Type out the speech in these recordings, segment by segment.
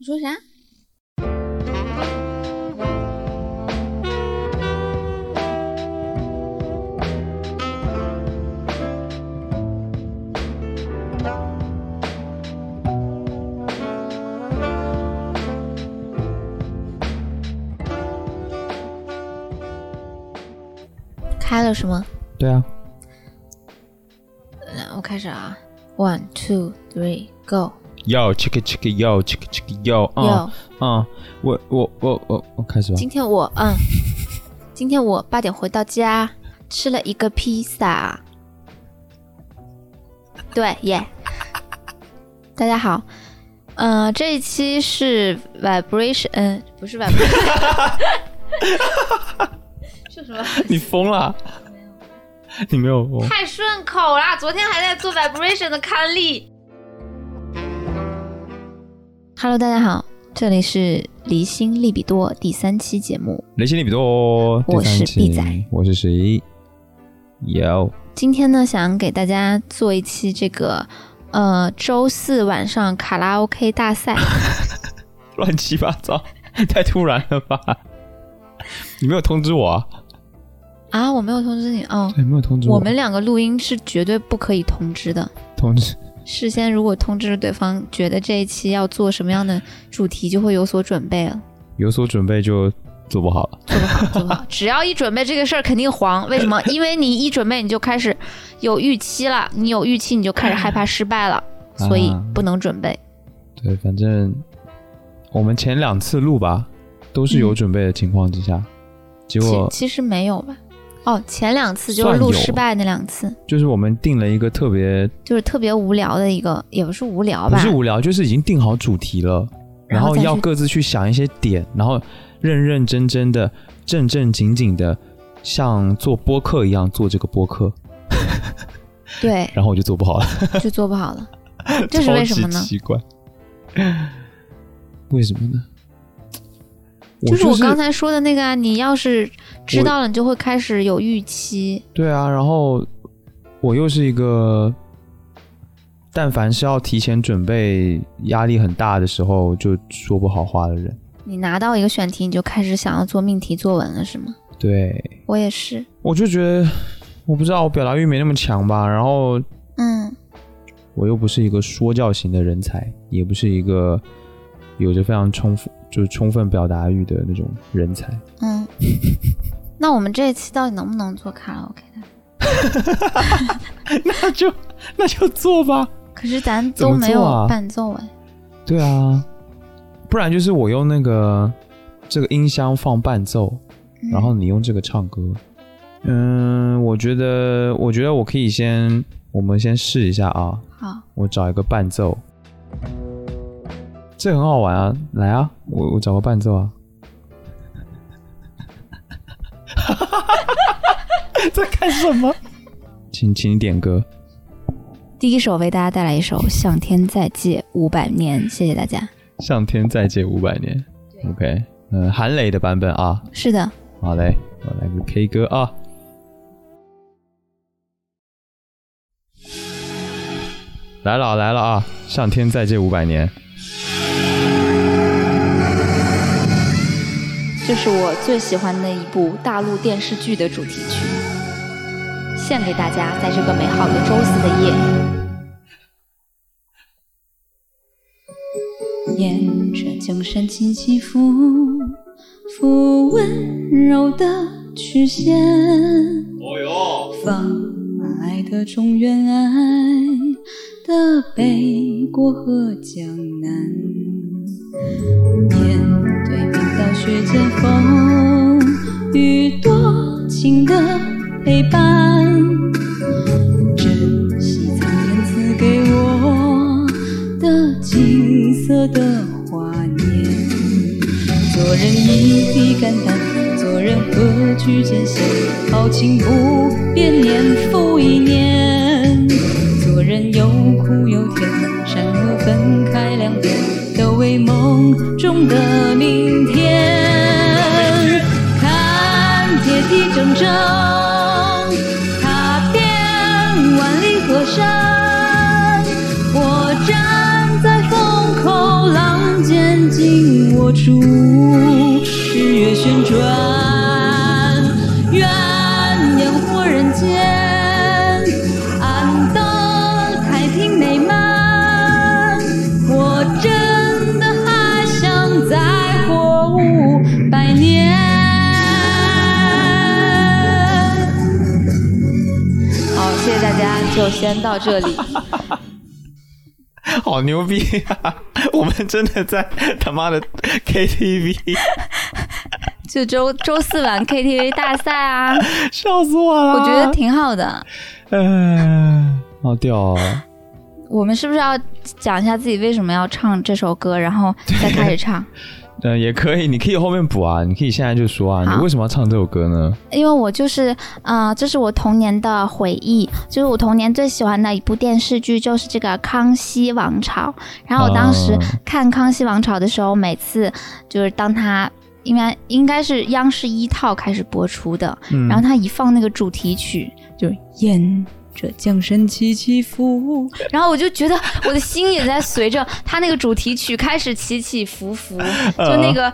你说啥？开了是吗？对啊，来，我开始啊，one two three go。Yo check it check it yo check it check it yo 啊，啊，我我我我我开始吧。今天我嗯，今天我八点回到家，吃了一个披萨。对耶，大家好，呃，这一期是 vibration，嗯、不是 vibration，是什么？你疯了？你没有疯？太顺口啦！昨天还在做 vibration 的刊例。Hello，大家好，这里是离心利比多第三期节目。离心利比多，我是第三期毕仔，我是谁？Yo，今天呢，想给大家做一期这个呃周四晚上卡拉 OK 大赛。乱七八糟，太突然了吧？你没有通知我啊？啊，我没有通知你哦。对，没有通知我们两个录音是绝对不可以通知的。通知。事先如果通知了对方，觉得这一期要做什么样的主题，就会有所准备了。有所准备就做不好了。做不好，做不好。只要一准备这个事儿，肯定黄。为什么？因为你一准备，你就开始有预期了，你有预期，你就开始害怕失败了，所以啊不能准备。对，反正我们前两次录吧，都是有准备的情况之下，结其果其实没有吧？哦，前两次就是录失败那两次，就是我们定了一个特别就是特别无聊的一个，也不是无聊吧？不是无聊，就是已经定好主题了，然后要各自去想一些点，然后认认真真的、正正经经的，像做播客一样做这个播客，对，然后我就做不好了，就做不好了。这是为什么呢？奇怪，为什么呢？就是我刚才说的那个啊，你要是知道了，你就会开始有预期。对啊，然后我又是一个，但凡是要提前准备、压力很大的时候，就说不好话的人。你拿到一个选题，你就开始想要做命题作文了，是吗？对，我也是。我就觉得，我不知道我表达欲没那么强吧，然后嗯，我又不是一个说教型的人才，也不是一个有着非常充分就是充分表达欲的那种人才。嗯，那我们这一期到底能不能做卡拉 OK 的？那就那就做吧。可是咱都没有伴奏哎。对啊，不然就是我用那个这个音箱放伴奏，嗯然后你用这个唱歌。嗯，我觉得，我觉得我可以先，我们先试一下啊。好，我找一个伴奏，这很好玩啊！来啊，我我找个伴奏啊。在干什么？请请你点歌。第一首为大家带来一首《向天再借五百年》，谢谢大家。向天再借五百年。OK，嗯、韩磊的版本啊。是的，好嘞，我来个 K 歌啊。来了来了啊！向天再借五百年。这是我最喜欢的一部大陆电视剧的主题曲，献给大家，在这个美好的周四的夜。沿着江山轻起伏，抚温柔的曲线。哦哟，放爱的中原爱的北国和江南，面对冰刀雪剑风雨多情的陪伴，珍惜苍天赐给我的金色的华年。做人一笔肝胆，做人何惧艰险？豪情不变，年复一年。做人有苦有甜，善恶分开两边，都为梦中的明天。数，日月旋转，愿烟火人间，安得太平美满。我真的还想再活五百年。好，谢谢大家，就先到这里。好牛逼啊！我们真的在 他妈的 KTV，就周周四晚 KTV 大赛啊，笑死我了！我觉得挺好的。嗯，好屌哦！我们是不是要讲一下自己为什么要唱这首歌，然后再开始唱？嗯，也可以，你可以后面补啊，你可以现在就说啊，你为什么要唱这首歌呢？因为我就是，呃，这是我童年的回忆，就是我童年最喜欢的一部电视剧，就是这个《康熙王朝》。然后我当时哦看《康熙王朝》的时候，每次就是当它应该应该是央视一套开始播出的，嗯然后他一放那个主题曲，就沿着江山起起伏，然后我就觉得我的心也在随着他那个主题曲开始起起伏伏，就那个。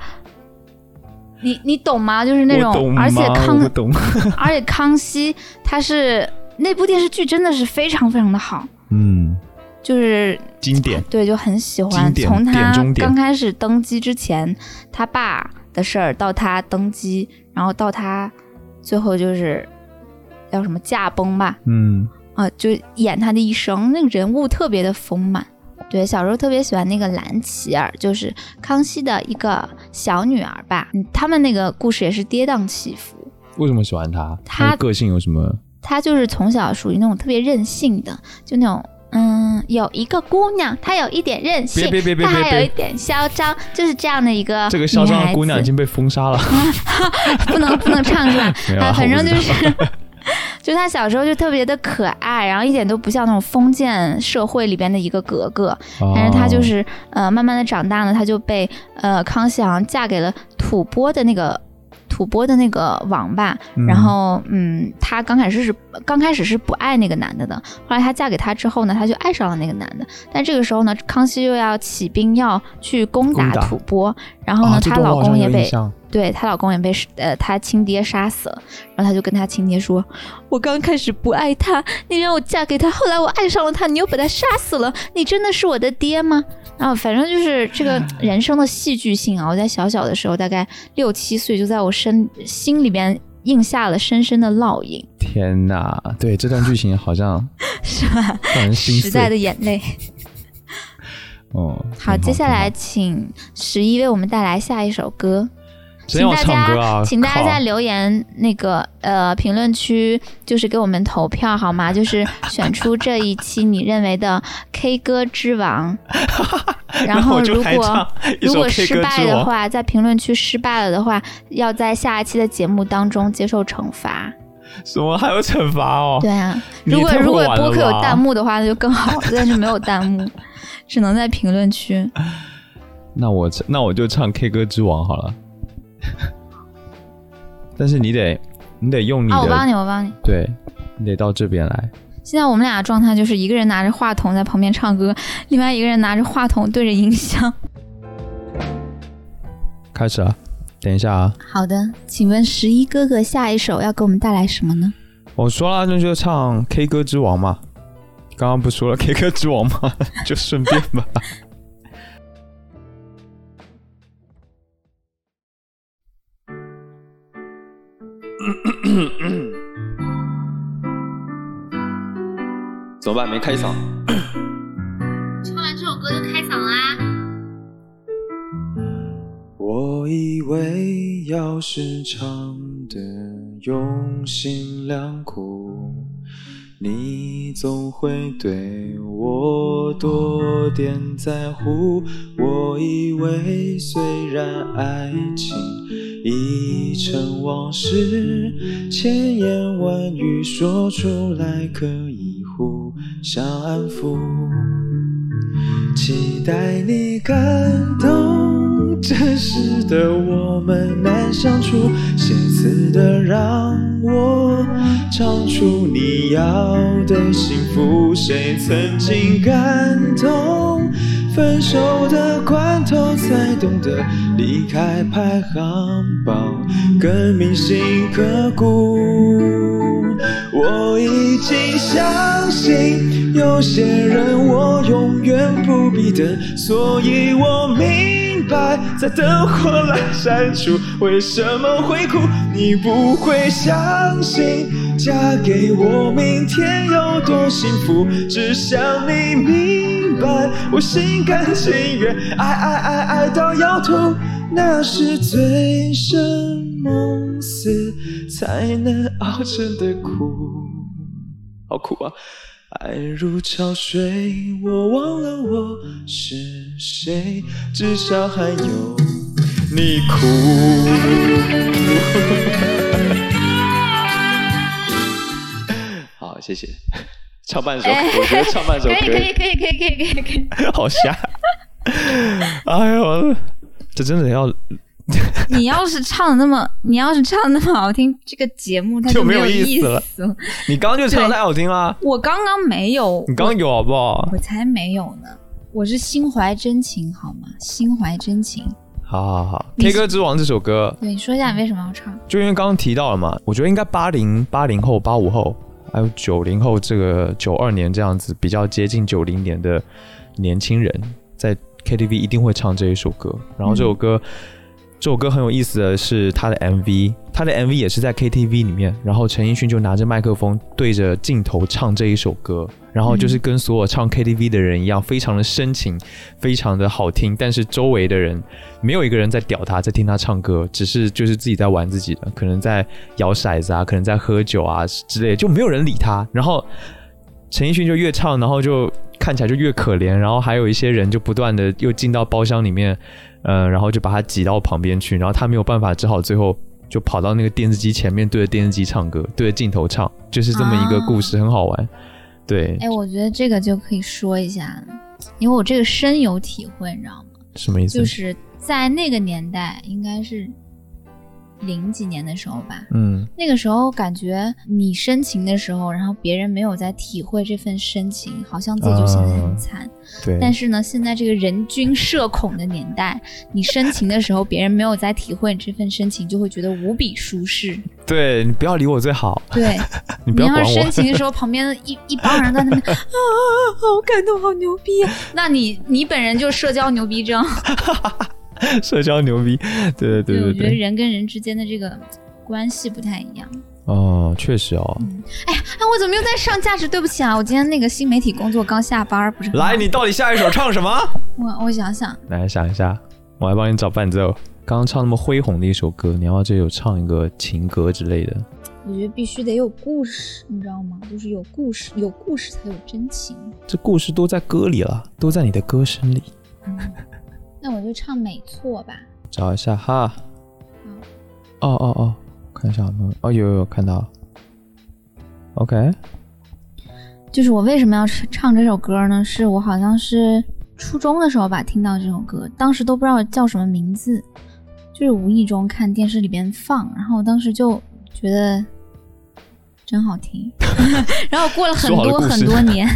你你懂吗？就是那种，而且康懂，而且康熙他是那部电视剧真的是非常非常的好，嗯，就是经典，对就很喜欢。从他刚开始登基之前，他爸的事儿，到他登基，然后到他最后就是叫什么驾崩吧，嗯，啊、就演他的一生，那个人物特别的丰满。对，小时候特别喜欢那个蓝琪儿，就是康熙的一个小女儿吧。嗯，他们那个故事也是跌宕起伏。为什么喜欢他？他他的个性有什么？她就是从小属于那种特别任性的，就那种嗯，有一个姑娘，她有一点任性，别别别别她还有一点嚣张，就是这样的一个这个嚣张的姑娘已经被封杀了。不能不能唱是吧 反正就是。就她小时候就特别的可爱，然后一点都不像那种封建社会里边的一个格格，但是她就哦是呃，慢慢的长大呢，她就被呃康熙好像嫁给了吐蕃的那个吐蕃的那个王吧，嗯。然后嗯，她刚开始是刚开始是不爱那个男的的，后来她嫁给他之后呢，她就爱上了那个男的，但这个时候呢，康熙又要起兵要去攻打吐蕃，然后呢，她老公也被对她老公也被呃她亲爹杀死了，然后她就跟她亲爹说：“我刚开始不爱他，你让我嫁给他，后来我爱上了他，你又把他杀死了，你真的是我的爹吗？”啊反正就是这个人生的戏剧性啊，我在小小的时候，大概六七岁，就在我身心里边印下了深深的烙印，天哪，对这段剧情好像 是吧？让人心时代的。眼泪。哦，好，挺接下来请十一为我们带来下一首歌。请大唱歌啊家，请大家在留言那个呃评论区，就是给我们投票好吗？就是选出这一期你认为的 K 歌之王。然后如果如果失。败的话，在评论区失败了的话，要在下一期的节目当中接受惩罚。什么还有惩罚哦？对啊，如果如果播客有弹幕的话，那就更好，但是没有弹幕，只能在评论区。那我那我就唱 K 歌之王好了。但是你得你得用你的，啊，我帮你，我帮你。对你得到这边来。现在我们俩的状态就是一个人拿着话筒在旁边唱歌，另外一个人拿着话筒对着音箱。开始啊！等一下啊！好的，请问十一哥哥下一首要给我们带来什么呢？我说了，那就唱 K 歌之王嘛。刚刚不说了 K 歌之王吗？就顺便吧。怎么办？没开嗓。唱完这首歌就开嗓啦。我以为要是唱的用心良苦，你总会对我多点在乎。我以为虽然爱情已成往事，千言万语说出来可以互相安抚。期待你感动，真实的我们难相处，写词的让我唱出你要的幸福。谁曾经感动，分手的关头才懂得离开排行榜，更铭心刻骨。我已经相信，有些人我永远不必等，所以我明白，在灯火阑珊处为什么会哭。你不会相信，嫁给我明天有多幸福，只想你明白，我心甘情愿爱爱爱爱到要吐，那是醉生梦死才能熬成的苦。好苦啊！爱如潮水，我忘了我是谁，至少还有你哭。好，谢谢。唱半首，我觉得唱半首可以，可以，可以，可以，可以，可以，可以。好瞎！哎呦，这真的要…… 你要是唱的那么，你要是唱的那么好听，这个节目它就没有意思了。你刚刚就唱的太好听了。我刚刚没有。你刚刚有好不好？我才没有呢。我是心怀真情，好吗？心怀真情。好好好，K 歌之王这首歌，对，你说一下你为什么要唱？就因为刚刚提到了嘛，我觉得应该八零八零后、八五后，还有九零后，这个九二年这样子比较接近九零年的年轻人，在 KTV 一定会唱这一首歌。然后这首歌。这首歌很有意思的是，他的 MV，他的 MV 也是在 KTV 里面，然后陈奕迅就拿着麦克风对着镜头唱这一首歌，然后就是跟所有唱 KTV 的人一样，非常的深情，非常的好听，但是周围的人没有一个人在屌他，在听他唱歌，只是就是自己在玩自己的，可能在摇骰子啊，可能在喝酒啊之类，就没有人理他。然后陈奕迅就越唱，然后就看起来就越可怜，然后还有一些人就不断的又进到包厢里面。嗯，然后就把他挤到旁边去，然后他没有办法，只好最后就跑到那个电视机前面，对着电视机唱歌，对着镜头唱，就是这么一个故事，很好玩。对，哎，我觉得这个就可以说一下，因为我这个深有体会，你知道吗？什么意思？就是在那个年代，应该是。零几年的时候吧，嗯，那个时候感觉你深情的时候，然后别人没有在体会这份深情，好像自己就显得很惨。对。但是呢，现在这个人均社恐的年代，你深情的时候，别人没有在体会这份深情，就会觉得无比舒适。对你不要理我最好。对，你不要管我。深情的时候，旁边一 一帮人在那边 啊，好感动，好牛逼。啊那你你本人就社交牛逼症。社交牛逼，对对对对对。我觉得人跟人之间的这个关系不太一样。哦，确实哦。哎呀，哎，我怎么又在上价值？对不起啊，我今天那个新媒体工作刚下班，不是。来，你到底下一首唱什么？我我想想。来想一下，我来帮你找伴奏。刚刚唱那么恢宏的一首歌，你要这有唱一个情歌之类的。我觉得必须得有故事，你知道吗？就是有故事，有故事才有真情。这故事都在歌里了，都在你的歌声里。那我就唱美错吧，找一下哈。哦哦哦，看一下有没有？哦，有有有看到。OK。就是我为什么要唱这首歌呢？是我好像是初中的时候吧，听到这首歌，当时都不知道叫什么名字，就是无意中看电视里边放，然后当时就觉得真好听，然后过了很多很多年。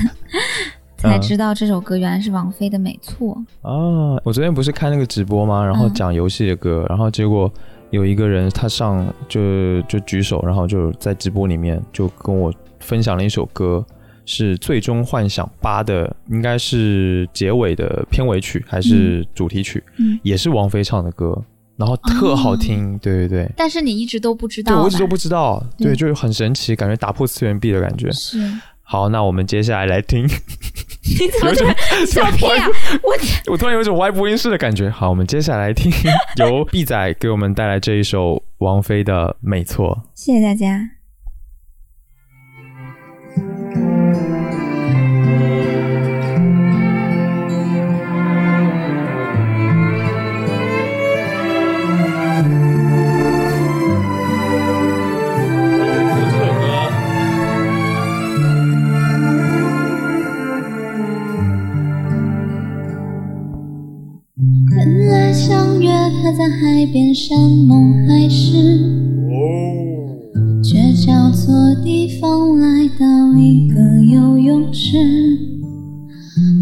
才知道这首歌原来是王菲的《没错》啊！我昨天不是看那个直播吗？然后讲游戏的歌，然后结果有一个人他上就就举手，然后就在直播里面就跟我分享了一首歌，是《最终幻想八》的，应该是结尾的片尾曲还是主题曲？嗯，也是王菲唱的歌，然后特好听，对对对。但是你一直都不知道，对我一直都不知道，对，就是很神奇，感觉打破次元壁的感觉。是。好，那我们接下来来听。你怎么笑屁 啊？我我突然有一种歪播音室的感觉。好，我们接下来听由 B 仔给我们带来这一首王菲的《没错》。谢谢大家。山盟海誓，却叫错地方来到一个游泳池。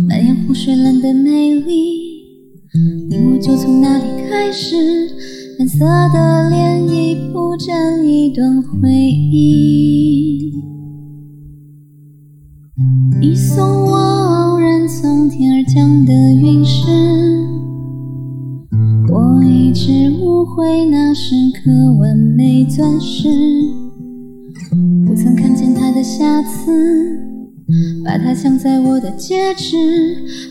满眼湖水水蓝的美丽，你我就从那里开始，蓝色的涟漪铺展一段回忆。你送我偶然从天而降的不会那是颗完美钻石，不曾看见它的瑕疵，把它镶在我的戒指，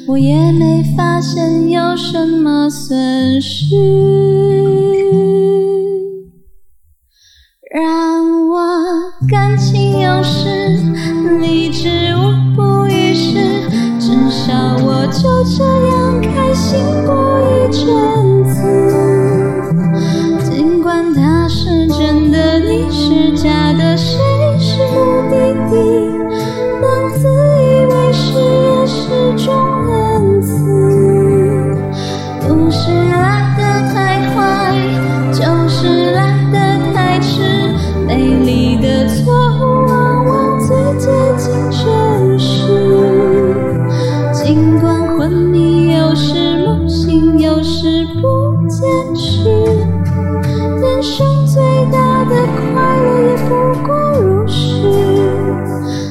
我也没发现有什么损失。让我感情用事，理智无补于事，至少我就这样开心过一阵。有时不坚持。人生最大的快乐也不过如是。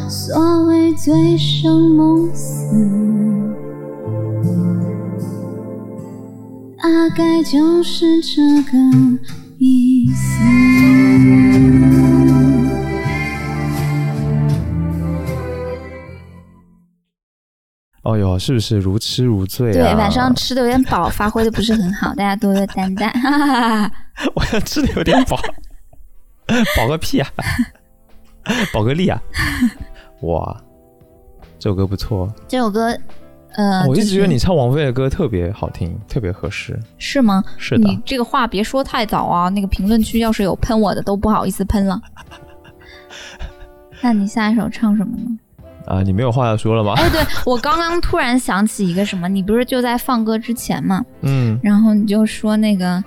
所谓醉生梦死。大概就是这个意思。哦哟，是不是如痴如醉啊？对，晚上吃的有点饱，发挥的不是很好，大家多多担待。哈哈哈哈我要吃的有点饱，饱个屁啊！饱个力啊！哇，这首歌不错。这首歌，呃，我一直觉得你唱王菲的歌特别好听，特别合适。是吗？是的你这个话别说太早啊，那个评论区要是有喷我的，都不好意思喷了。那你下一首唱什么呢？啊，你没有话要说了吗？哎，对我刚刚突然想起一个什么，你不是就在放歌之前嘛，嗯，然后你就说那个，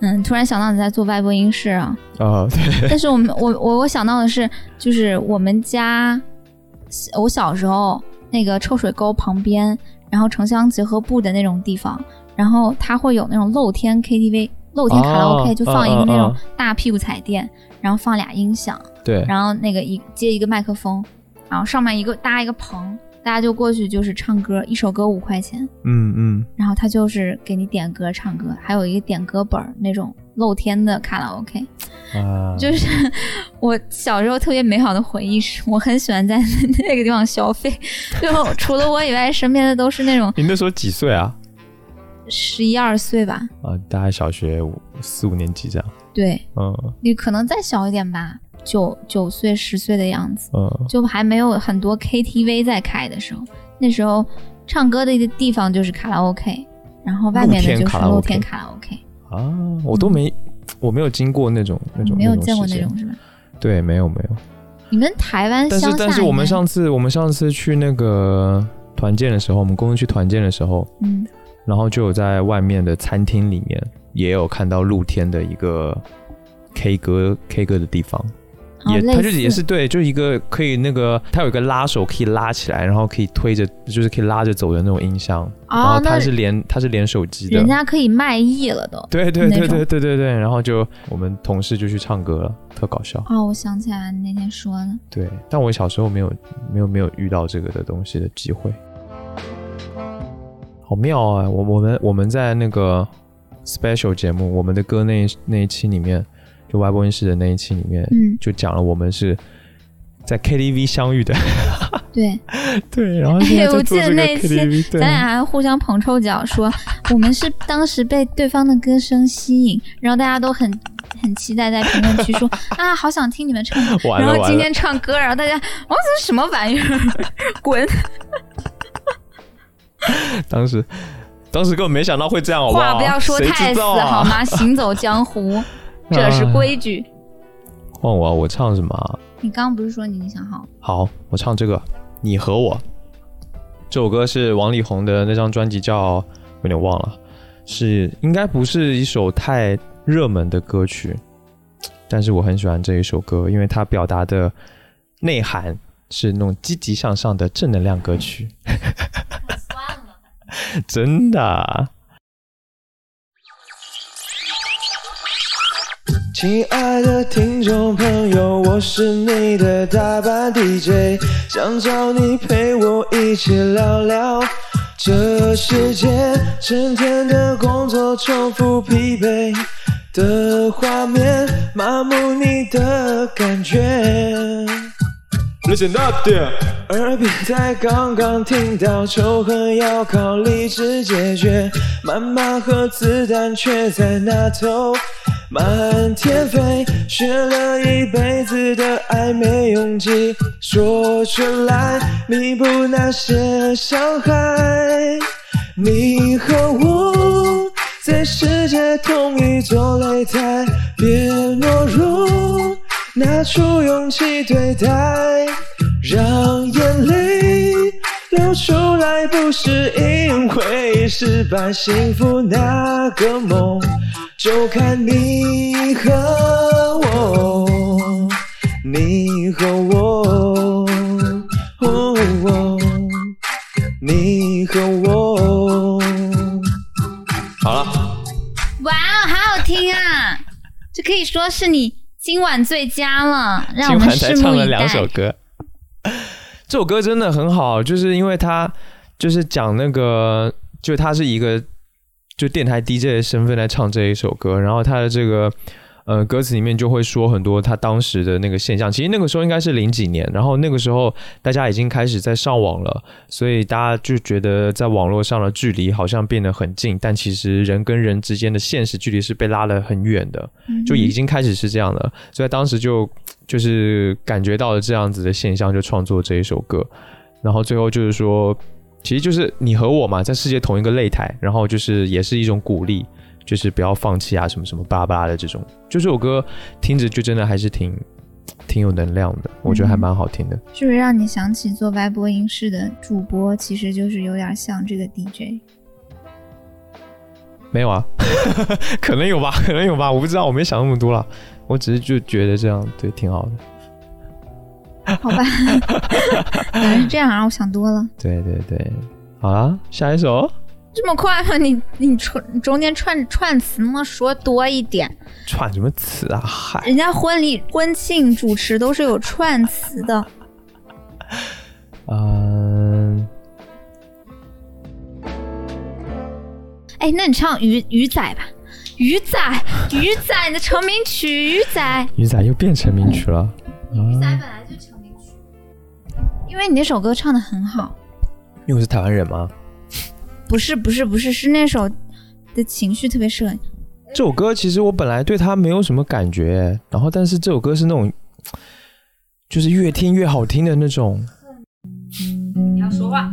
嗯，突然想到你在做外播音室啊，啊，对，但是我们我我我想到的是，就是我们家，我小时候那个臭水沟旁边，然后城乡结合部的那种地方，然后它会有那种露天 KTV、露天卡拉 OK，、哦就放一个那种大屁股彩电，然后放俩音响，对，然后那个一接一个麦克风，然后上面一个搭一个棚，大家就过去就是唱歌，一首歌五块钱，嗯嗯，然后他就是给你点歌唱歌，还有一个点歌本那种露天的卡拉 OK。啊，就是我小时候特别美好的回忆是，我很喜欢在 那个地方消费，最后除了我以外，身边的都是那种你那时候几岁啊？十一二岁吧，啊，大概小学五四五年级这样。对嗯。你可能再小一点吧，九九岁十岁的样子，嗯，就还没有很多 KTV 在开的时候，那时候唱歌的一个地方就是卡拉 OK，然后外面的就是露天卡拉 OK 卡拉 OK，啊，我都没，我没有经过那种那种，嗯没有见过那种是吧？对，没有没有。你们台湾但是但是我们上次我们上次去那个团建的时候，我们公司去团建的时候，嗯。然后就有在外面的餐厅里面也有看到露天的一个 K 歌 K 歌的地方，也哦类它就也是对，就是一个可以那个它有一个拉手可以拉起来，然后可以推着，就是可以拉着走的那种音箱，然后它是连它是连手机的人，家可以卖艺了都。对对对对对对对，然后就我们同事就去唱歌了，特搞笑。哦，我想起来你那天说的，对，但我小时候没有没有没有遇到这个的东西的机会，好妙啊！我我们我们在那个 special 节目，我们的歌那一那一期里面，就外播音室的那一期里面，嗯，就讲了我们是在 KTV 相遇的，对，对，然后现在哎我记得那一期咱俩还互相捧臭脚，说我们是当时被对方的歌声吸引，然后大家都很很期待在评论区说 啊，好想听你们唱，然后今天唱歌，然后大家哦，这是什么玩意儿？滚！当时当时根本没想到会这样，好不好？话不要说太死啊好？吗？行走江湖，这是规矩。换我啊，我唱什么啊？你刚刚不是说你想好？好，我唱这个《你和我》这首歌是王力宏的那张专辑叫有点忘了，是应该不是一首太热门的歌曲，但是我很喜欢这一首歌，因为它表达的内涵是那种积极向上的正能量歌曲。真的。亲爱的听众朋友，我是你的大班 DJ，想找你陪我一起聊聊。这世界整天的工作，重复疲惫的画面，麻木你的感觉。耳边才刚刚听到仇恨要靠理智解决，谩骂和子弹却在那头满天飞，学了一辈子的爱没勇气说出来，弥补那些伤害。你和我在世界同一座擂台，别懦弱。拿出勇气对待，让眼泪流出来，不是因为失败，幸福那个梦，就看你和我，你和我，你和我。好了，哇哦，好好听啊！这可以说是你。今晚最佳了，让我们才唱了两首歌。这首歌真的很好，就是因为他就是讲那个，就他是一个就电台 DJ 的身份来唱这一首歌，然后他的这个。呃，歌词里面就会说很多他当时的那个现象。其实那个时候应该是零几年，然后那个时候大家已经开始在上网了，所以大家就觉得在网络上的距离好像变得很近，但其实人跟人之间的现实距离是被拉得很远的，就已经开始是这样的。所以当时就就是感觉到了这样子的现象，就创作这一首歌。然后最后就是说，其实就是你和我嘛，在世界同一个擂台，然后就是也是一种鼓励。就是不要放弃啊，什么什么巴拉巴拉的这种，就这首歌听着就真的还是挺挺有能量的，我觉得还蛮好听的。是不是让你想起做白播音室的主播，其实就是有点像这个 DJ？没有啊，可能有吧，可能有吧，我不知道，我没想那么多了，我只是就觉得这样对挺好的。好吧，原来是这样啊，我想多了。对对对，好了，下一首。这么快吗？你你串中间串串词能不能说多一点？串什么词啊？嗨，人家婚礼婚庆主持都是有串词的。嗯。哎，那你唱鱼鱼仔吧，鱼仔 鱼仔，你的成名曲鱼仔。鱼仔又变成名曲了。鱼仔本来就成名曲，因为你那首歌唱的很好。因为我是台湾人吗？不是不是不是，是那首的情绪特别适合你。这首歌其实我本来对它没有什么感觉，然后但是这首歌是那种，就是越听越好听的那种。你要说话。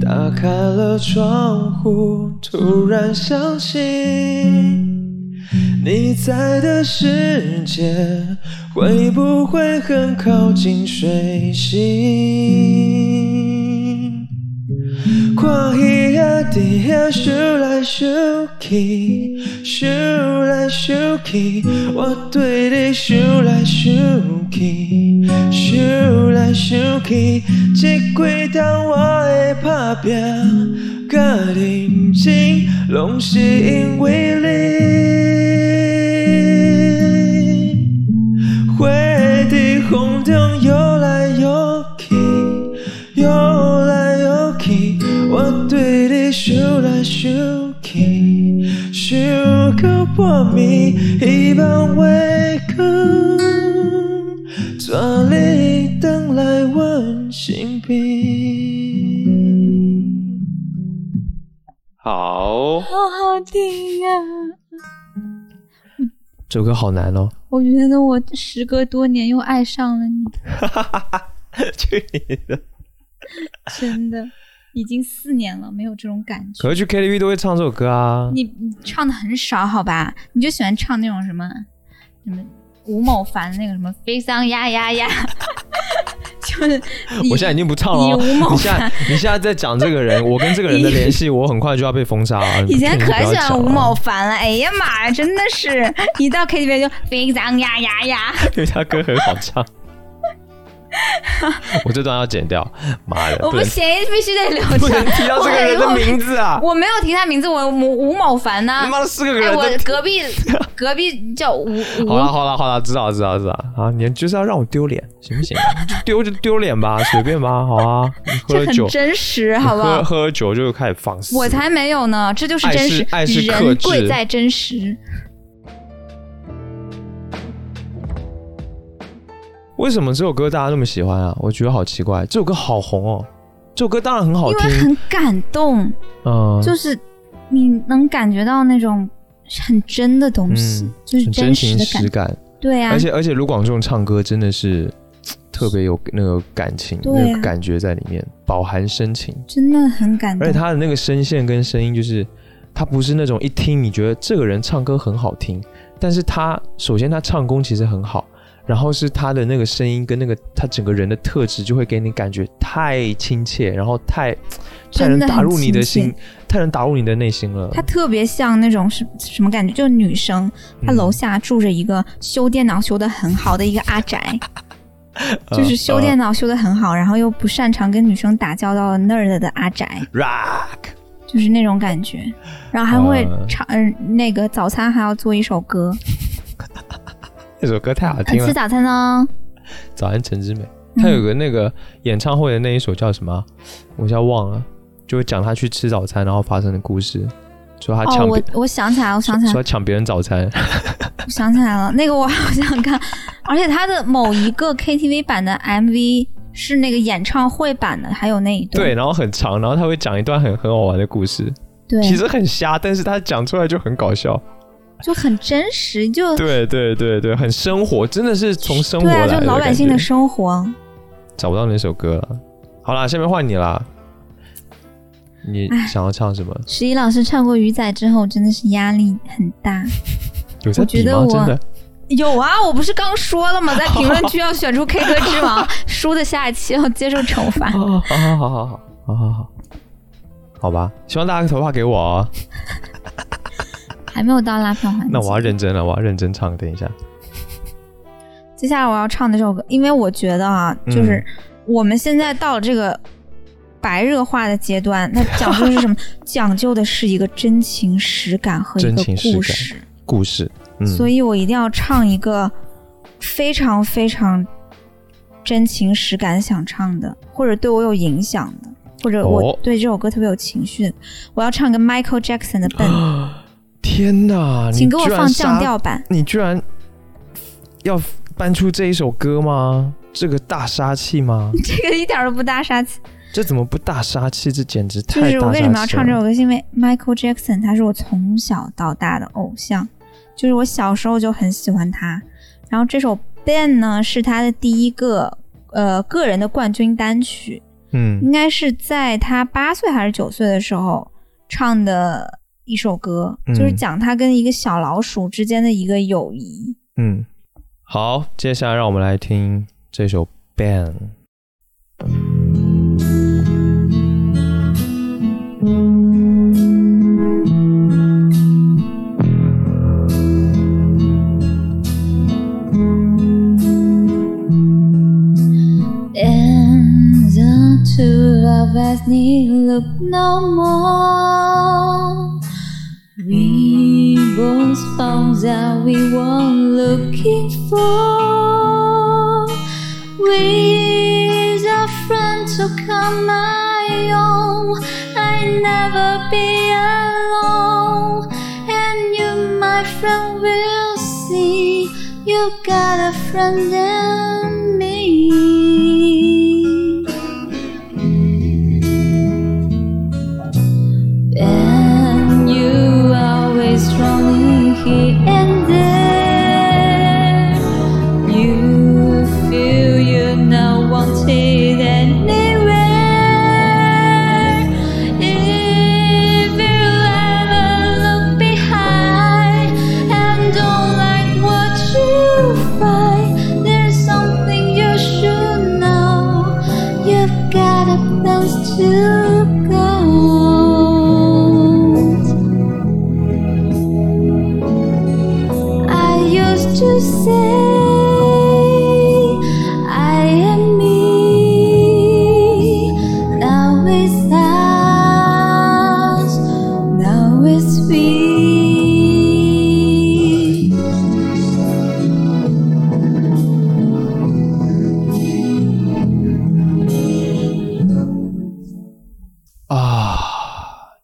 打开了窗户，突然想起你在的世界，会不会很靠近水星？看鱼仔伫遐游来游去，游来游去，我对你想来想去，想来想去，这几趟我的打拼甲认真，拢是因为你，到半暝，希望会讲，带你回来阮身边。好，好好听呀、这首歌好难哦。我觉得我时隔多年又爱上了你，去你的！真的，已经四年了，没有这种感觉。可是去 KTV 都会唱这首歌啊。你你唱的很少，好吧？你就喜欢唱那种什么什么吴某凡那个什么飞桑呀呀呀，就是我现在已经不唱了你。吴某你现在凡，你现在在讲这个人，我跟这个人的联系，我很快就要被封杀了。以前可喜欢吴某凡了，哎呀妈呀，真的是一到 KTV 就飞桑呀呀呀，因为 他歌很好唱。我这段要剪掉，妈的，能我不行，必须得留不能着。提到这个人的名字啊！我没有提他名字，我吴吴某凡呢他？妈的四个哎，我人都隔壁 隔壁叫吴吴好了好了好了，知道知道知道啊！你就是要让我丢脸，行不行？就丢就丢脸吧，随便吧，好啊。喝酒很，真实，好不好？喝了酒就开始放肆。我才没有呢，这就是真实，爱是爱是克人贵在真实。为什么这首歌大家那么喜欢啊？我觉得好奇怪，这首歌好红哦。这首歌当然很好因为听，很感动，嗯，就是你能感觉到那种很真的东西，嗯就是很真情实感。对啊而，且而且卢广仲唱歌真的是特别有那个感情、啊那个感觉在里面，饱含深情。真的很感动而且。他的那个声线跟声音，就是他不是那种一听你觉得这个人唱歌很好听，但是他首先他唱功其实很好，然后是他的那个声音跟那个他整个人的特质，就会给你感觉太亲切，然后太 太能打入你的心，太能打入你的内心了。他特别像那种什什么感觉？就是女生，她嗯楼下住着一个修电脑修的很好的一个阿宅，就是修电脑修的很好，然后又不擅长跟女生打交道的那儿的阿宅，rock，就是那种感觉。然后还会嗯唱，呃，那个早餐还要做一首歌，那首歌太好呃听了吃。早餐呢？早安陈之美，嗯他有个那个演唱会的那一首叫什么啊？我一下忘了，就会讲他去吃早餐然后发生的故事，说他哦，抢别、我我想起来了，我想起来了说抢别人早餐，我想起来了，那个我好想看，而且他的某一个 KTV 版的 MV 是那个演唱会版的，还有那一段。对，然后很长，然后他会讲一段很很好玩的故事，对，其实很瞎，但是他讲出来就很搞笑。就很真实，就对对对对，很生活，真的是从生活对啊，来就老百姓的生活。找不到那首歌了。好啦，下面换你啦，你想要唱什么？十一老师唱过《鱼仔》之后，真的是压力很大。有在我觉？得我真的？有啊，我不是刚说了吗？在评论区要选出 K 歌之王，输的下一期要接受惩罚。哦，好好好好好好好好，好吧，希望大家投票给我哦。还没有到拉票环节。那我要认真了，我要认真唱。等一下，接下来我要唱的这首歌，因为我觉得啊，嗯就是我们现在到了这个白热化的阶段，它讲究的是什么？讲究的是一个真情实感和一个真情故事。故事，嗯，所以我一定要唱一个非常非常真情实感想唱的，或者对我有影响的，或者我哦对这首歌特别有情绪的。我要唱个 Michael Jackson 的《笨》，天哪！请给我放降，调版。你居然要搬出这一首歌吗？这个大杀器吗？这个一点都不大杀气。这怎么不大杀器？这简直太就是我为什么要唱这首歌，是因为 Michael Jackson 他是我从小到大的偶像，就是我小时候就很喜欢他。然后这首《Ben》呢是他的第一个呃个人的冠军单曲，嗯应该是在他八岁还是九岁的时候唱的一首歌，嗯就是讲他跟一个小老鼠之间的一个友谊。嗯，好，接下来让我们来听这首《Ban》。And the two of us need look no more. We both found that we were looking for. With a friend to come my own, I never be alone. And you, my friend, will see you got a friend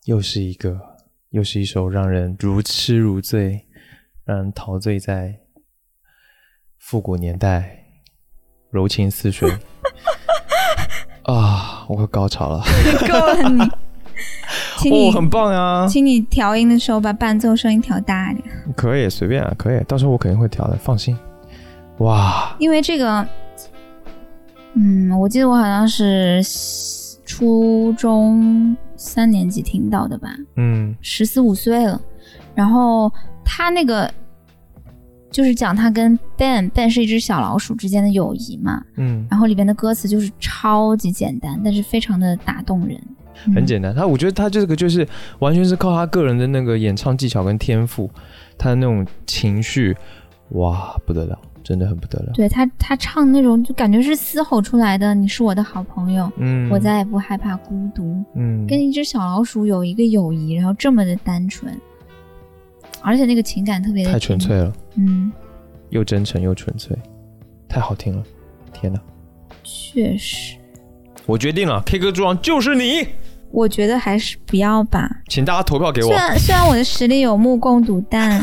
又是一个，又是一首让人如痴如醉，让人陶醉在复古年代，柔情似水。啊，我快高潮了！够了你，请你、哦，很棒啊！请你调音的时候把伴奏声音调大点，可以，随便啊，可以，到时候我肯定会调的，放心。哇，因为这个，嗯，我记得我好像是初中三年级听到的吧，嗯十四五岁了。然后他那个就是讲他跟 Ben Ben 是一只小老鼠之间的友谊嘛，嗯，然后里边的歌词就是超级简单，但是非常的打动人。嗯很简单。他我觉得他这个就是完全是靠他个人的那个演唱技巧跟天赋，他的那种情绪，哇，不得了，真的很不得了。对他，他唱那种就感觉是嘶吼出来的。你是我的好朋友，嗯，我再也不害怕孤独。嗯跟一只小老鼠有一个友谊，然后这么的单纯，而且那个情感特别的太纯粹了，嗯，又真诚又纯粹，太好听了。天哪！确实，我决定了，K 歌之王就是你，我觉得还是不要吧。请大家投票给我虽。然虽然我的实力有目共睹，但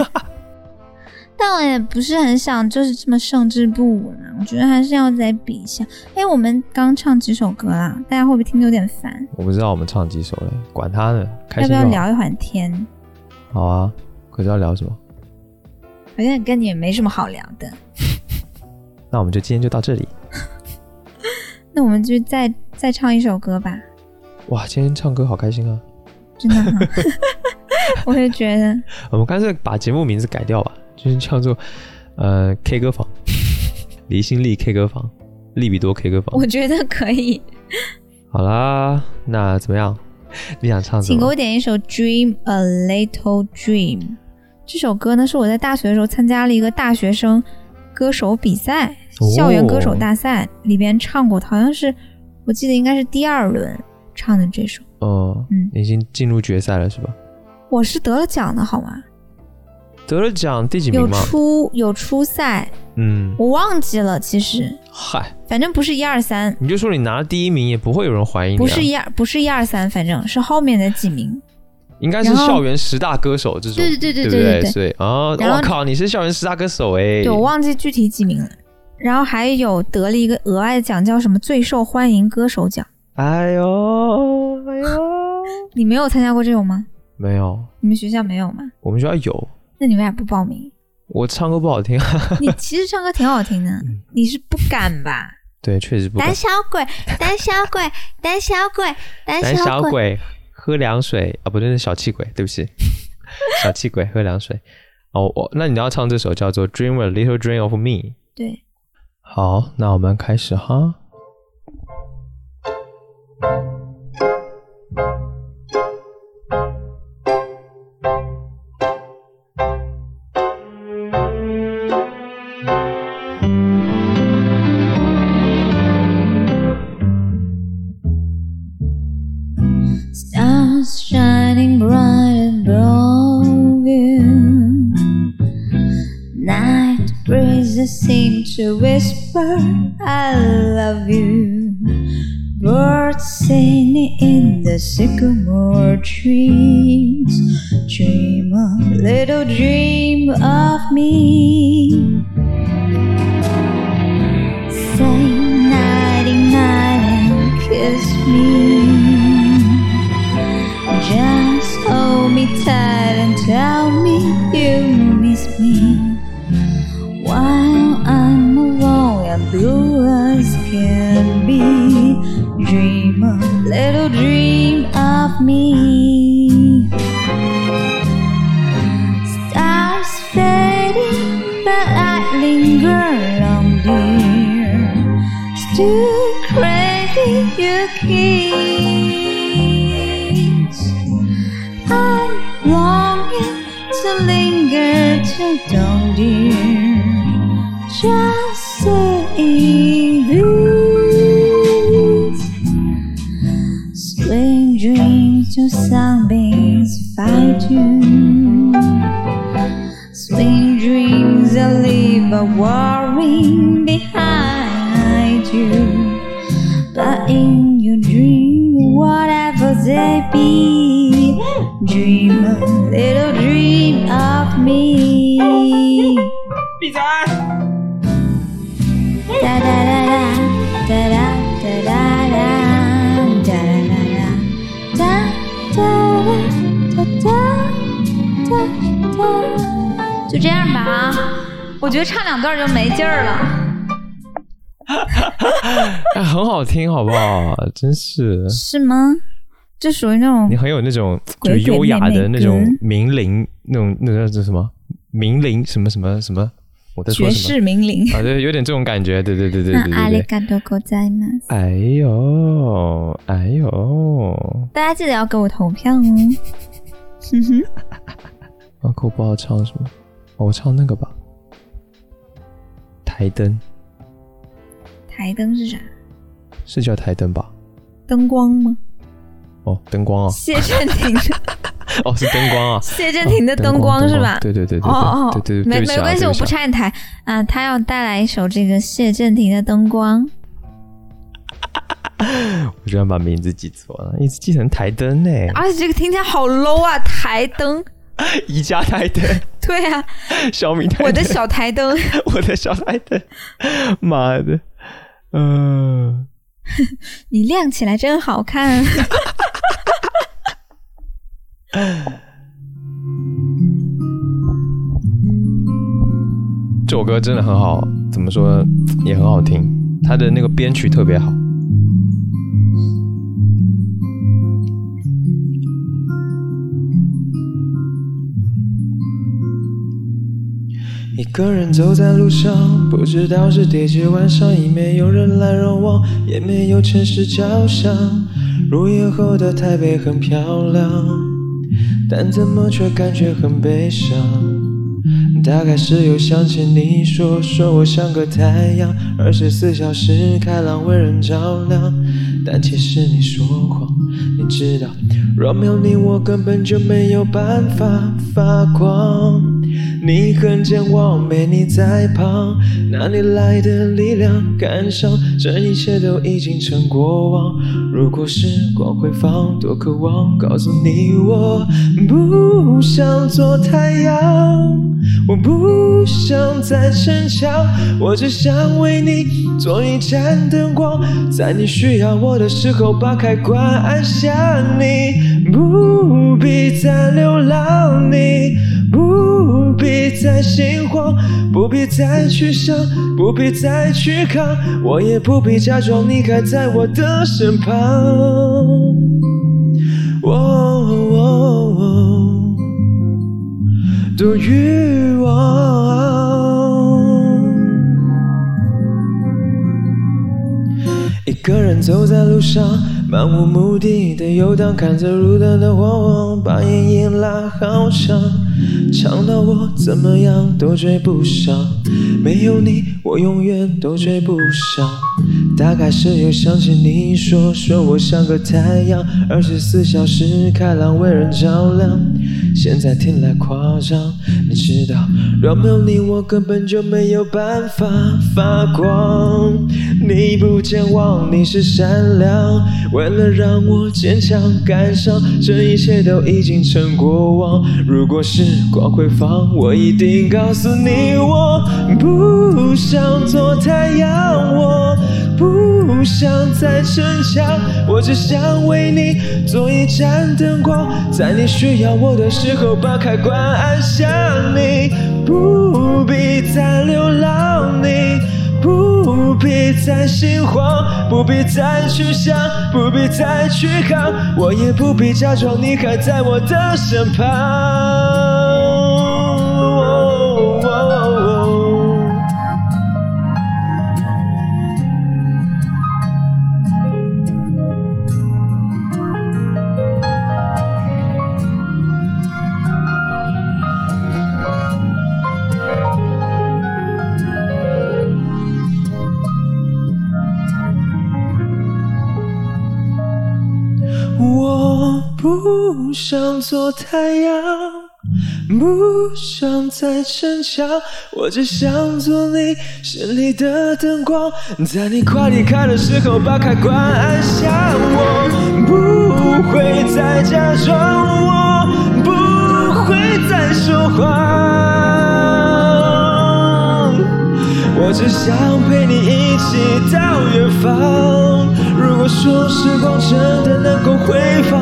但我也不是很想就是这么胜之不武呢。我觉得还是要再比一下。哎，我们刚唱几首歌啦，大家会不会听得有点烦？我不知道我们唱几首了，管他呢，开要心就好。不要聊一会儿天？好啊，可是要聊什么？好像跟你也没什么好聊的。那我们就今天就到这里。那我们就再再唱一首歌吧，哇，今天唱歌好开心啊！真的哈，我也觉得。我们干脆把节目名字改掉吧，就是叫做呃 K 歌房，离心力 K 歌房，利比多 K 歌房我。觉得可以，好啦，那怎么样？你想唱什么请给我点一首《Dream a Little Dream》。这首歌呢，是我在大学的时候参加了一个大学生歌手比赛，哦校园歌手大赛里边唱过，好像是我记得应该是第二轮唱的这首。哦，嗯已经进入决赛了是吧？我是得了奖的好吗？得了奖第几名有吗？初有初赛，嗯，我忘记了，其实嗨，反正不是一二三，你就说你拿了第一名，也不会有人怀疑你、啊。不是一二不是一二三，反正是后面的几名。应该是校园十大歌手这种，对对对对对对对啊，我靠，你是校园十大歌手哎、对，我忘记具体几名了。然后还有得了一个额外的奖，叫什么最受欢迎歌手奖。哎呦哎呦，你没有参加过这种吗？没有，你们学校没有吗？我们学校有，那你为啥不报名？我唱歌不好听，你其实唱歌挺好听的，你是不敢吧？对，确实不敢胆。小鬼，胆小鬼，胆小鬼，胆胆小鬼。小鬼喝凉水啊，不对，是小气鬼，对不起，小气鬼喝凉水。哦，我那你要唱这首叫做《Dream a Little Dream of Me》。对，好，那我们开始哈。Leave a worrying behind you. But in your dream, whatever they be, dream a little dream of me. 闭嘴！哒哒哒哒哒哒哒哒哒哒哒哒哒哒哒哒。就这样吧啊，我觉得唱两段就没劲儿了。哎，很好听，好不好？真是，是吗？就属于那种你很有那种就鬼鬼优雅魅魅的那种歌名伶，那种那个叫什么名伶什么什么什么，我在说绝什么世名伶。啊？对，有点这种感觉，对对对对那对对对。阿里嘎多ございます。哎呦，哎呦，大家记得要给我投票哦。哼哼，啊，可我不知道唱什么，哦我唱那个吧， 台灯台灯是啥？是叫台灯吧？灯光吗？哦，灯光啊，谢震廷的 哦是灯光啊，谢震廷的灯光是吧？对对对对哦哦，没没关系，我不拆你台啊。他要带来一首这个谢震廷的《灯光》，我居然把名字记错了，一直记成台灯呢，而且这个听起来好 low 啊！台灯，宜家台灯，对啊，小米台灯，我的小台灯，我的小台灯，妈的，嗯、你亮起来真好看。这首歌真的很好，怎么说也很好听，它的那个编曲特别好。一个人走在路上，不知道是第几晚上，已没有人来人往，也没有城市交响。入夜后的台北很漂亮，但怎么却感觉很悲伤？大概是又想起你说，说我像个太阳，二十四小时开朗，为人照亮。但其实你说谎，你知道，若没有你，我根本就没有办法发光。你很健忘，没你在旁，哪里来的力量感受？这一切都已经成过往。如果时光回放，多渴望告诉你，我不想做太阳，我不想再逞强，我只想为你做一盏灯光，在你需要我的时候把开关按下。你不必再流浪，你。不必再心慌，不必再去想，不必再去扛，我也不必假装你还在我的身旁。哦多欲望。一个人走在路上，漫无目的的游荡，看着路灯的晃晃，把眼影拉好长，唱到我怎么样都追不上。没有你，我永远都追不上。大概是又想起你说，说我像个太阳，二十四小时开朗，为人照亮。现在听来夸张，你知道，若没有你，我根本就没有办法发光。你不健忘，你是善良，为了让我坚强感伤，这一切都已经成过往。如果时光回放，我一定告诉你，我不想做太阳，我不想再逞强，我只想为你做一盏灯光，在你需要我的时候把开关按下。你不必再流浪，你不必再心慌，不必再去想，不必再去扛，我也不必假装你还在我的身旁。不想做太阳，不想再逞强，我只想做你心里的灯光，在你快离开的时候把开关按下。我不会再假装，我不会再说谎。我只想陪你一起到远方。如果说时光真的能够回放，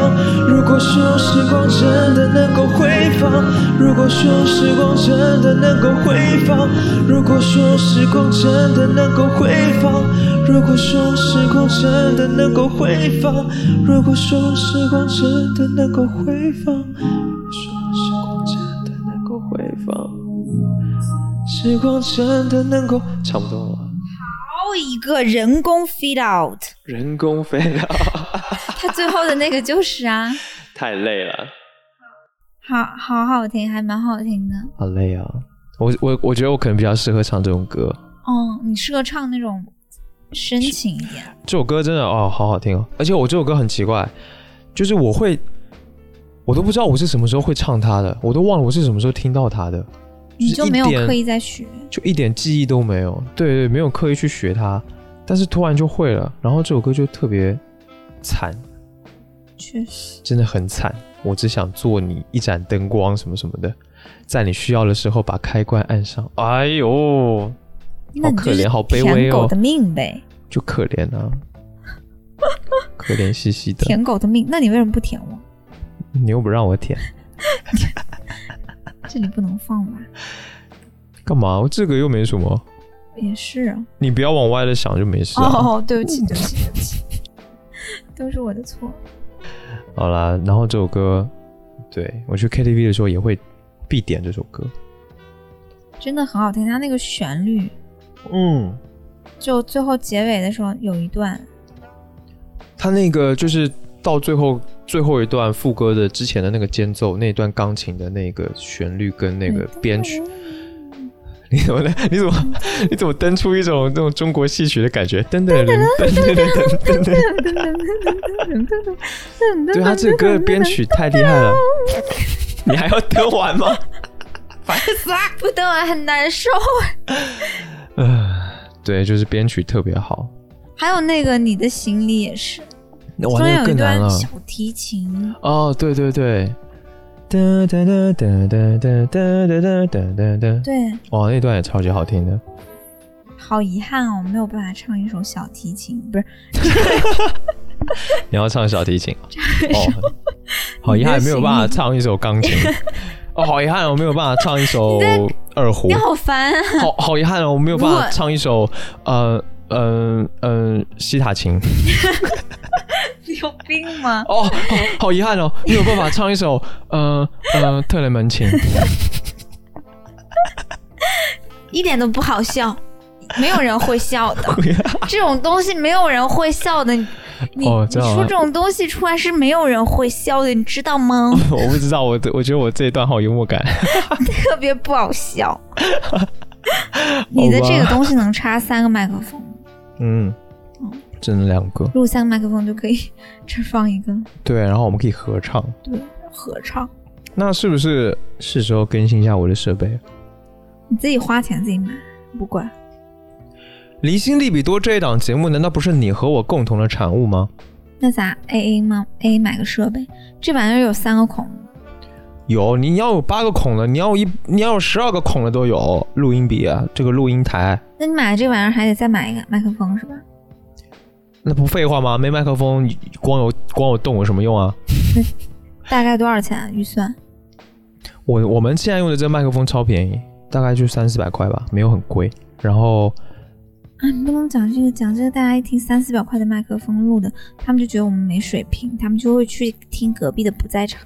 如果说时光真的能够回放，如果说时光真的能够回放，如果说时光真的能够回放，如果说时光真的能够回放，如果说时光真的能够回放，如果说时光真的能够回放。时光真的能够差不多了，一个人工 feed out，人工 feed out，，他最后的那个就是啊，太累了，好好好听，还蛮好听的。好累啊！我我我觉得我可能比较适合唱这种歌。哦，你适合唱那种深情一点。这首歌真的哦，好好听哦！而且我这首歌很奇怪，就是我会，我都不知道我是什么时候会唱它的，我都忘了我是什么时候听到它的，你就没有刻意在学，就一点记忆都没有。对对，没有刻意去学它，但是突然就会了。然后这首歌就特别惨，确实。真的很惨。我只想做你一盏灯光，什么什么的，在你需要的时候把开关按上。哎呦，那你就是可怜好卑微哦舔狗的命呗，就可怜啊，可怜兮兮的。舔狗的命。那你为什么不舔我？你又不让我舔，这里不能放吧？干嘛？我这个又没什么，也是啊。你不要往歪了想就没事、啊。哦，对不起，对不起，对不起，都是我的错。好啦，然后这首歌，对我去 KTV 的时候也会必点这首歌。真的很好听，它那个旋律，嗯，就最后结尾的时候有一段，它那个就是到最后最后一段副歌的之前的那个间奏，那段钢琴的那个旋律跟那个编曲，你怎么的？你怎么你怎么登出一种那种中国戏曲的感觉？噔噔噔噔噔噔噔噔噔噔。对他这个歌的编曲太厉害了，你还要登完吗？烦死了！不等完很难受。呃，对，就是编曲特别好。还有那个你的行李也是，中那哇，那间有一。段小提琴，哦，对对对。哒哒哒哒哒哒哒哒哒哒哒。对，哇，那段也超级好听的。好遗憾哦，没有办法唱一首小提琴，不是 你要唱小提琴 哦，好遗憾没有办法唱一首钢琴。哦，好遗憾，我没有办法唱一首二胡你。好烦啊！好好遗憾哦，我没有办法唱一首呃嗯嗯西塔琴。你 有病吗？哦，好好遗憾哦，没有办法唱一首呃呃特雷门琴。一点都不好笑，没有人会笑的。这种东西没有人会笑的。你你说这种东西出来是没有人会笑的，你知道吗？我不知道，我我觉得我这一段好幽默感。特别不好笑。你的这个东西能插三个麦克风，嗯，真的两个。录三个麦克风就可以 这放一个，对，然后我们可以合唱。对，合唱。那是不是是时候更新一下我的设备？你自己花钱自己买，不管。离心力比多这一档节目，难道不是你和我共同的产物吗？那咋 A A 吗？A A 买个设备，这玩意儿有三个孔，有，你要有八个孔的，你要有一，你要有十二个孔的都有。录音笔啊，这个录音台，那你买了这玩意儿还得再买一个麦克风是吧？那不废话吗？没麦克风，光有光有洞有什么用啊？大概多少钱啊？预算？我我们现在用的这个麦克风超便宜，大概就三四百块吧，没有很贵。然后啊，你不能讲这个，讲这个，大家一听三四百块的麦克风录的，他们就觉得我们没水平，他们就会去听隔壁的不在场。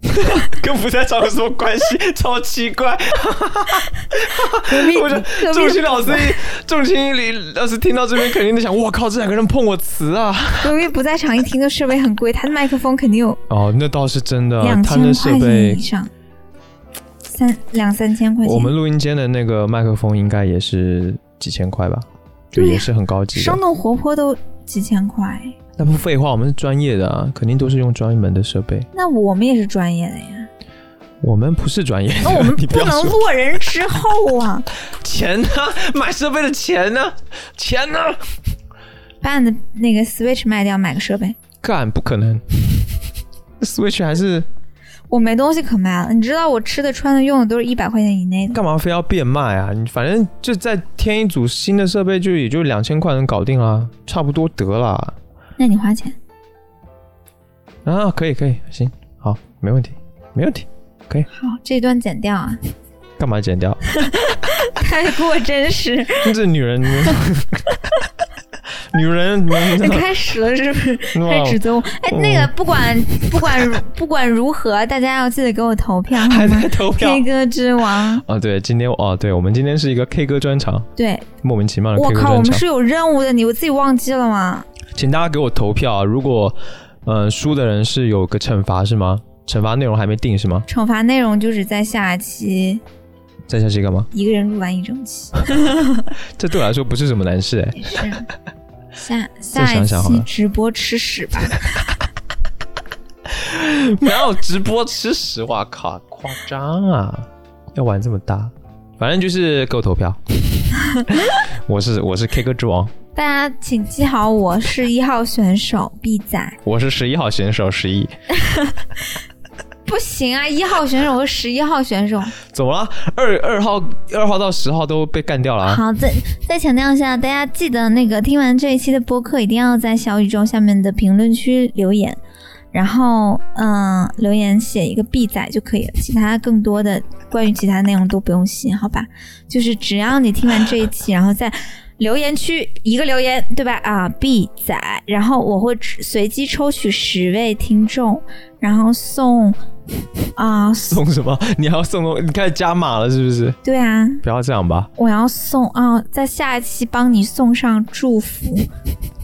跟不在场有什么关系？超奇怪！我觉得隔壁仲卿老师一，仲卿里老师听到这边肯定在想，我靠，这两个人碰我瓷啊！隔壁不在场，一听这设备很贵，他的麦克风肯定有哦，那倒是真的，两他们的设千块钱备以，上，三两三千块钱。我们录音间的那个麦克风应该也是几千块吧？就对也是很高级的生。动活泼都几千块，那不废话，我们是专业的啊，肯定都是用专门的设备。那我们也是专业的呀。我们不是专业的，那我们 不能落人之后啊！钱呢？买设备的钱呢？钱呢？把你的那个 Switch 卖掉，买个设备。干不可能，Switch 还是我没东西可卖了，你知道我吃的、穿的、用的都是一百块钱以内的。干嘛非要变卖啊？你反正就再添一组新的设备，就也就两千块能搞定啦，差不多得啦。那你花钱，啊，可以可以，行，好，没问题，没问题。可以好，这段剪掉啊，干嘛剪掉？太过真实。这 女人，女人，你开始了是不是？哇开始指责我。哎，那个不管不管不管如何，大家要记得给我投票，还在投票？K 歌之王，哦，对，今天哦，对，我们今天是一个 K 歌专场，对，莫名其妙的我靠，我们是有任务的，你我自己忘记了吗？请大家给我投票啊！如果呃输的人是有个惩罚是吗？惩罚内容还没定是吗？惩罚内容就是在下期在下期干嘛？一个人录完一整期，这对我来说不是什么难事哎。也是。下 下一期直播吃屎吧！哪有直播吃屎？哇靠，夸张啊！要玩这么大，反正就是给我投票。我是我是 K 歌之王，大家请记好，我是一号选手 B 仔。我是十一号选手十一。不行啊，一号选手和十一号选手。怎么了？二二号二号到十号都被干掉了啊！好，再再强调一下，大家记得那个听完这一期的播客，一定要在小宇宙下面的评论区留言，然后嗯、留言写一个 B 仔就可以了，其他更多的关于其他内容都不用写，好吧？就是只要你听完这一期，然后在留言区一个留言，对吧？啊，B 仔，然后我会随机抽取十位听众，然后送啊，送什么？你还要送东？你开始加码了是不是？对啊，不要这样吧！我要送啊，在下一期帮你送上祝福，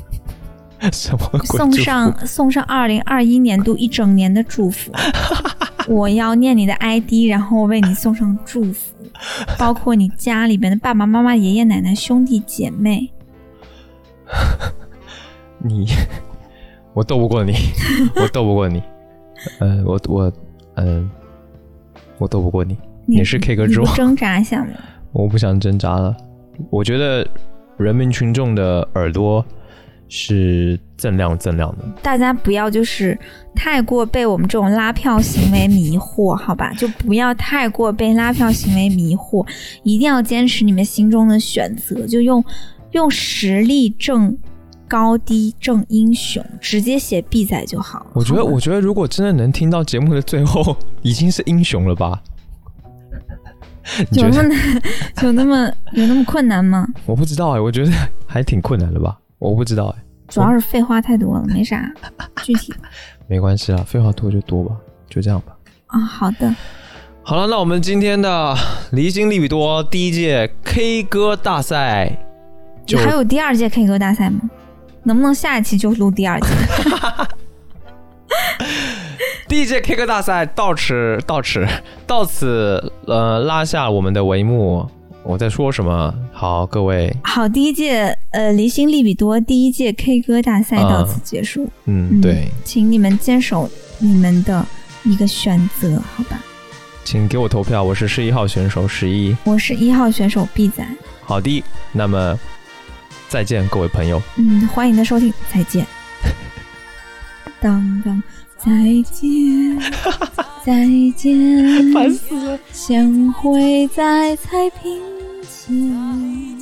什么鬼送上送上二零二一年度一整年的祝福。我要念你的 ID，然后为你送上祝福，包括你家里边的爸爸妈妈、爷爷奶奶、兄弟姐妹。你，我斗不过你，我斗不过你。呃，我我嗯、我斗不过你。你你是 K 歌之王挣扎一下吗？我不想挣扎了。我觉得人民群众的耳朵是锃亮锃亮的。大家不要就是太过被我们这种拉票行为迷惑，好吧？就不要太过被拉票行为迷惑，一定要坚持你们心中的选择，就用用实力证高低正英雄，直接写 B 仔就好了。我觉得，我觉得如果真的能听到节目的最后，已经是英雄了吧？有那么有那么有那么困难吗？我不知道哎、我觉得还挺困难的吧？我不知道哎、主要是废话太多了，没啥 具体的没关系啦，废话多就多吧，就这样吧。啊。好的，好了，那我们今天的离心利比多第一届 K 歌大赛就还有第二届 K 歌大赛吗？能不能下一期就录第二届？第一届 K 歌大赛到此到此到此呃拉下我们的帷幕。我在说什么？好，各位，好，第一届呃离心利比多第一届 K 歌大赛到此结束。嗯，对，请你们坚守你们的一个选择，好吧？请给我投票，我是十一号选手十一。我是一号选手 B 仔，好的，那么再见，各位朋友。嗯，欢迎你的收听，再见。当当，再见，再见，烦死了！相会在彩屏情。